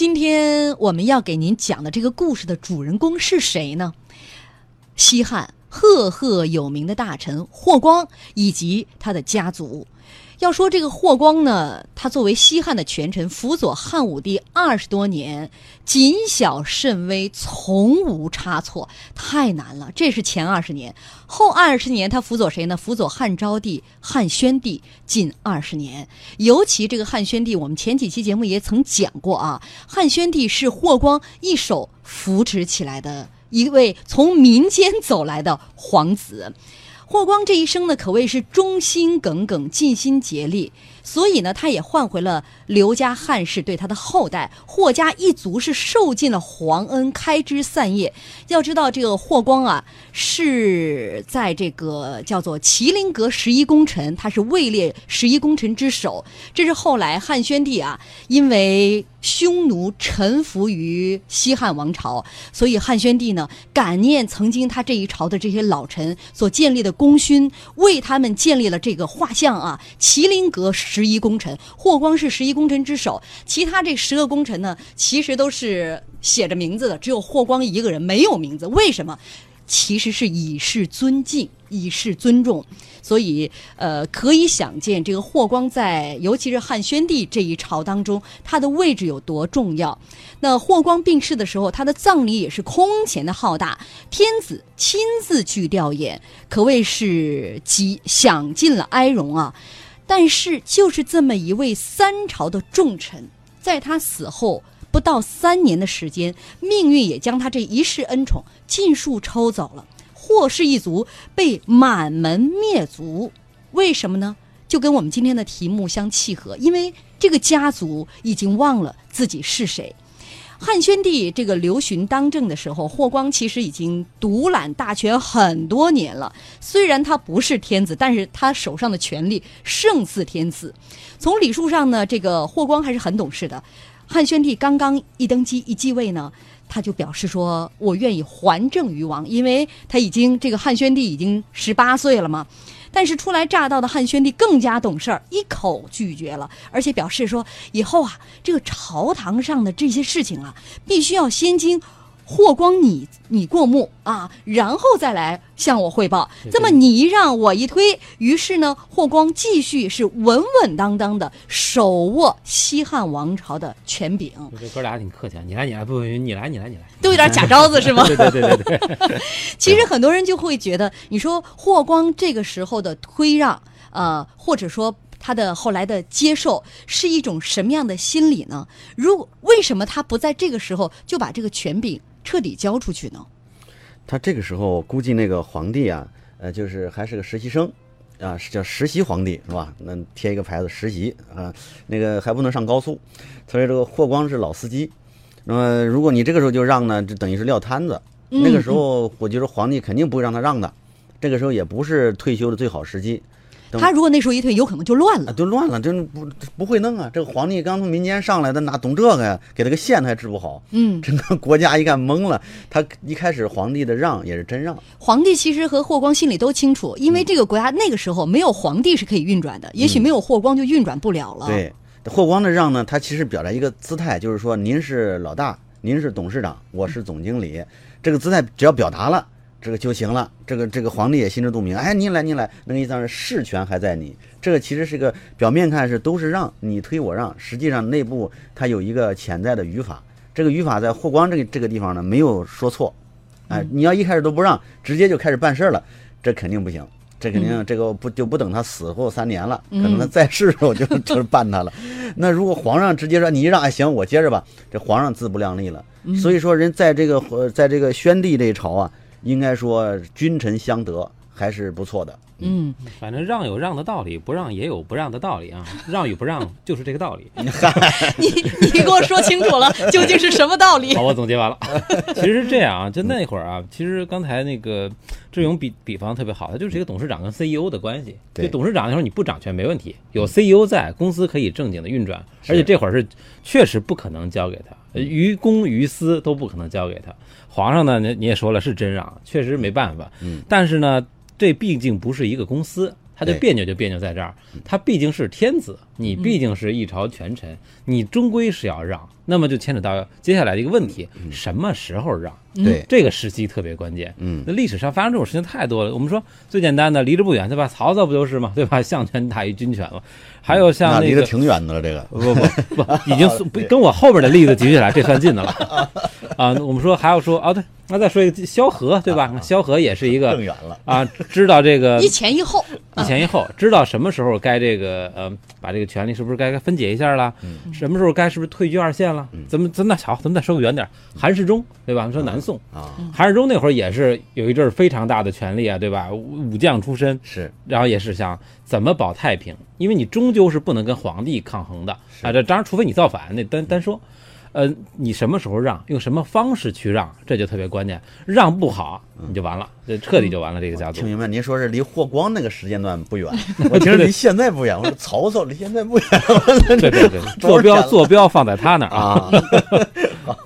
今天我们要给您讲的这个故事的主人公是谁呢？西汉赫赫有名的大臣霍光以及他的家族。要说这个霍光呢，他作为西汉的权臣，辅佐汉武帝二十多年，谨小慎微，从无差错，太难了。这是前二十年，后二十年他辅佐谁呢？辅佐汉昭帝、汉宣帝近二十年。尤其这个汉宣帝，我们前几期节目也曾讲过啊，汉宣帝是霍光一手扶持起来的一位从民间走来的皇子。霍光这一生呢，可谓是忠心耿耿、尽心竭力，所以呢，他也换回了刘家汉室对他的后代。霍家一族是受尽了皇恩，开枝散叶。要知道，这个霍光啊，是在这个叫做麒麟阁十一功臣，他是位列十一功臣之首。这是后来汉宣帝啊，因为。匈奴臣服于西汉王朝，所以汉宣帝呢感念曾经他这一朝的这些老臣所建立的功勋，为他们建立了这个画像啊。麒麟阁十十一功臣，霍光是十一功臣之首，其他这十个功臣呢，其实都是写着名字的，只有霍光一个人没有名字。为什么？其实是以示尊敬，以示尊重。所以，呃，可以想见，这个霍光在尤其是汉宣帝这一朝当中，他的位置有多重要。那霍光病逝的时候，他的葬礼也是空前的浩大，天子亲自去吊唁，可谓是极享尽了哀荣啊。但是，就是这么一位三朝的重臣，在他死后不到三年的时间，命运也将他这一世恩宠尽数抽走了。霍氏一族被满门灭族，为什么呢？就跟我们今天的题目相契合，因为这个家族已经忘了自己是谁。汉宣帝这个刘询当政的时候，霍光其实已经独揽大权很多年了。虽然他不是天子，但是他手上的权力胜似天子。从礼数上呢，这个霍光还是很懂事的。汉宣帝刚刚一登基一继位呢。他就表示说：“我愿意还政于王，因为他已经这个汉宣帝已经十八岁了嘛。但是初来乍到的汉宣帝更加懂事儿，一口拒绝了，而且表示说以后啊，这个朝堂上的这些事情啊，必须要先经。”霍光，你你过目啊，然后再来向我汇报。这么你一让我一推，于是呢，霍光继续是稳稳当当的手握西汉王朝的权柄。这哥俩挺客气，你来你来，不不，你来你来你来，都有点假招子是吗？对对对对对。其实很多人就会觉得，你说霍光这个时候的推让，呃，或者说。他的后来的接受是一种什么样的心理呢？如为什么他不在这个时候就把这个权柄彻底交出去呢？他这个时候估计那个皇帝啊，呃，就是还是个实习生，啊，是叫实习皇帝是吧？那贴一个牌子实习啊，那个还不能上高速，所以这个霍光是老司机。那么如果你这个时候就让呢，就等于是撂摊子。那个时候我觉得皇帝肯定不会让他让的，这个时候也不是退休的最好时机。他如果那时候一退，有可能就乱了，就乱了，真不不会弄啊！这个皇帝刚从民间上来的，哪懂这个呀？给他个县他还治不好，嗯，整个国家一看懵了。他一开始皇帝的让也是真让。皇帝其实和霍光心里都清楚，因为这个国家那个时候没有皇帝是可以运转的，也许没有霍光就运转不了了。对，霍光的让呢，他其实表达一个姿态，就是说您是老大，您是董事长，我是总经理，这个姿态只要表达了。这个就行了，这个这个皇帝也心知肚明。哎，您来您来，那个意思是事权还在你。这个其实是个表面看是都是让你推我让，实际上内部它有一个潜在的语法。这个语法在霍光这个这个地方呢没有说错。哎，你要一开始都不让，直接就开始办事了，这肯定不行。这肯定这个不就不等他死后三年了，可能他在世时候就 就是办他了。那如果皇上直接说你一让，哎行，我接着吧，这皇上自不量力了。所以说人在这个在这个宣帝这一朝啊。应该说君臣相得还是不错的。嗯，反正让有让的道理，不让也有不让的道理啊。让与不让就是这个道理。你 你给我说清楚了，究竟是什么道理？好，我总结完了。其实是这样啊，就那会儿啊，其实刚才那个志勇比比方特别好，他就是一个董事长跟 CEO 的关系。对，董事长那时候你不掌权没问题，有 CEO 在，公司可以正经的运转。而且这会儿是确实不可能交给他，于公于私都不可能交给他。皇上呢，你你也说了是真让，确实没办法。嗯，但是呢，这毕竟不是一个公司，他的别扭就别扭在这儿，他毕竟是天子，你毕竟是一朝权臣，你终归是要让，那么就牵扯到接下来的一个问题：什么时候让？对，这个时机特别关键。嗯那历史上发生这种事情太多了。我们说最简单的，离着不远，对吧？曹操不就是嘛，对吧？相权大于军权嘛。还有像那离得挺远的了，这个不不不，已经 不跟我后边的例子举起来，这算近的了。啊，我们说还要说啊，对，那再说一个萧何，对吧？萧何也是一个更远了。啊，知道这个 一前一后，一前一后，知道什么时候该这个呃，把这个权力是不是该该分解一下了？什么时候该是不是退居二线了？咱们咱那好，咱们再说个远点儿，韩世忠，对吧？说南宋，啊，韩世忠那会儿也是有一阵儿非常大的权力啊，对吧？武武将出身，是然后也是想怎么保太平，因为你终究是不能跟皇帝抗衡的啊。这当然，除非你造反，那单单说。呃，你什么时候让，用什么方式去让，这就特别关键。让不好，你就完了，这彻底就完了。这个家族听明白？您说是离霍光那个时间段不远，我听着离现在不远。我说曹操离现在不远对对对，坐标坐标放在他那儿啊。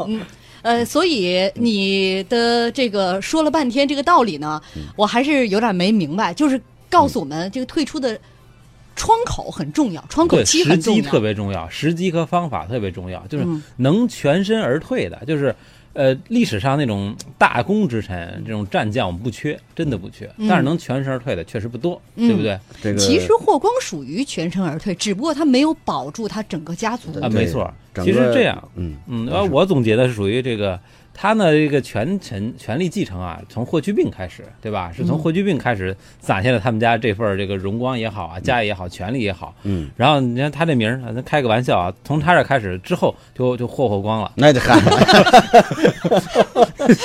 嗯。呃，所以你的这个说了半天这个道理呢，我还是有点没明白，就是告诉我们这个退出的窗口很重要，窗口对，期很重要。时机特别重要，时机和方法特别重要，就是嗯能全身而退的，就是呃，历史上那种大功之臣，这种战将我们不缺，真的不缺，嗯但是能全身而退的确实不多，嗯对不对？这个其实霍光属于全身而退，只不过他没有保住他整个家族。啊，没错。其实这样，嗯嗯，呃，我总结的是属于这个，他呢这个权臣权力继承啊，从霍去病开始，对吧？是从嗯霍去病开始攒下了他们家这份这个荣光也好啊，家业也好，权力也好。嗯，然后你看他这名儿，咱开个玩笑啊，从他这开始之后就就霍霍光了，那得看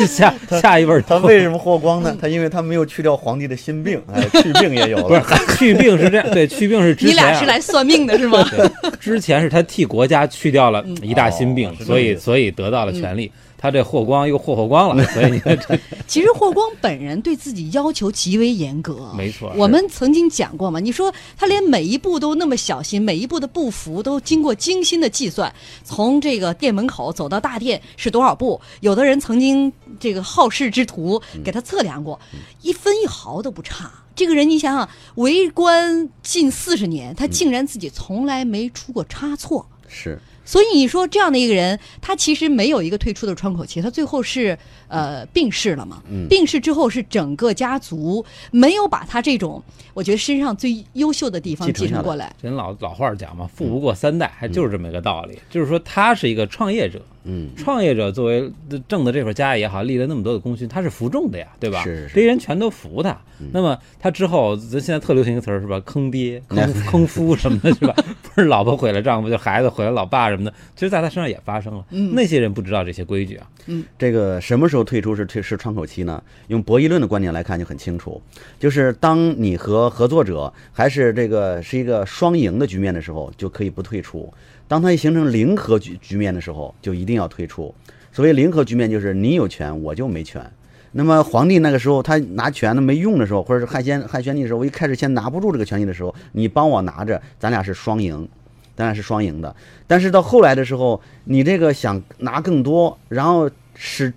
下下一辈儿他为什么霍光呢？他因为他没有去掉皇帝的心病，哎，去病也有了不是了。去病是这样，对，去病是之你前、啊、俩是来算命的是吗？对，之前是他替国家去掉了一大心病，哦所以所以得到了权力。他这霍光又霍霍光了，所以 其实霍光本人对自己要求极为严格。没错。我们曾经讲过嘛，你说他连每一步都那么小心，每一步的步幅都经过精心的计算，从这个店门口走到大殿是多少步？有的人曾经这个好事之徒给他测量过，一分一毫都不差。这个人，你想想，为官近四十年，他竟然自己从来没出过差错。是所以你说这样的一个人，他其实没有一个退出的窗口期，他最后是呃病逝了嘛？嗯病逝之后是整个家族没有把他这种我觉得身上最优秀的地方继承过来。人老老话儿讲嘛，富不过三代，还就是这么一个道理。就是说，他是一个创业者，嗯创业者作为挣的这份家业也好，立了那么多的功勋，他是服众的呀，对吧？是是是这些人全都服他。那么他之后，咱现在特流行一个词儿是吧？坑爹、坑坑夫什么的，是吧？老婆毁了丈夫，就孩子毁了老爸什么的。其实，在他身上也发生了。嗯那些人不知道这些规矩啊。嗯这个什么时候退出是退是窗口期呢？用博弈论的观点来看就很清楚，就是当你和合作者还是这个是一个双赢的局面的时候，就可以不退出；当它形成零和局局面的时候，就一定要退出。所谓零和局面，就是你有权，我就没权。那么皇帝那个时候他拿权呢没用的时候，或者是汉宣汉宣帝的时候，我一开始先拿不住这个权力的时候，你帮我拿着，咱俩是双赢，咱俩是双赢的。但是到后来的时候，你这个想拿更多，然后使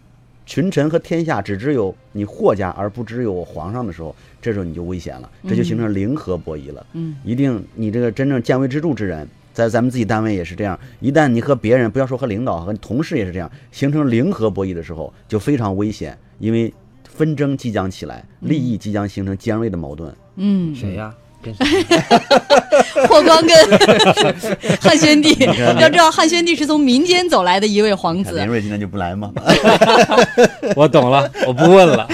群臣和天下只知有你霍家而不知有皇上的时候，这时候你就危险了，这就形成零和博弈了。嗯，一定你这个真正见微知著之人，在咱们自己单位也是这样。一旦你和别人，不要说和领导和同事也是这样，形成零和博弈的时候，就非常危险，因为纷争即将起来，利益即将形成尖锐的矛盾。嗯，谁呀？跟谁？霍光跟 汉宣帝，要知道汉宣帝是从民间走来的一位皇子看林。瑞今天就不来吗？我懂了，我不问了。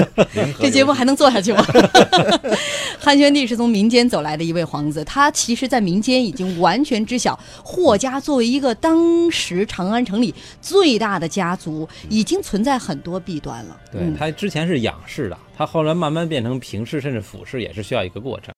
这节目还能做下去吗？汉宣帝是从民间走来的一位皇子，他其实，在民间已经完全知晓霍家作为一个当时长安城里最大的家族，已经存在很多弊端了。对嗯他之前是仰视的，他后来慢慢变成平视甚至俯视，也是需要一个过程。